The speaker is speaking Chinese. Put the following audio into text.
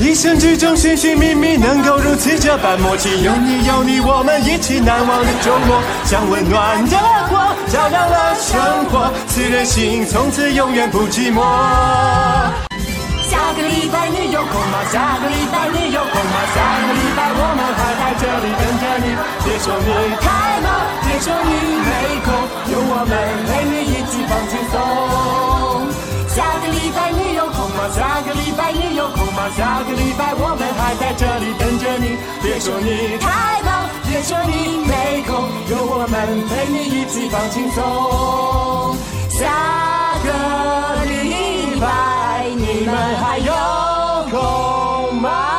一生之中寻寻觅觅，能够如此这般默契，有你有你，我们一起难忘的周末，像温暖的光，照亮了生活，四人心，从此永远不寂寞。下个礼拜你有空吗？下个礼拜你有空吗？下个礼拜我们还在这里等着你。别说你太忙，别说你没空，有我们陪你一起放轻松。下个礼拜你有空吗？下个礼拜你有？下个礼拜我们还在这里等着你别说你太忙别说你没空有我们陪你一起放轻松。下个礼拜你们还有空吗？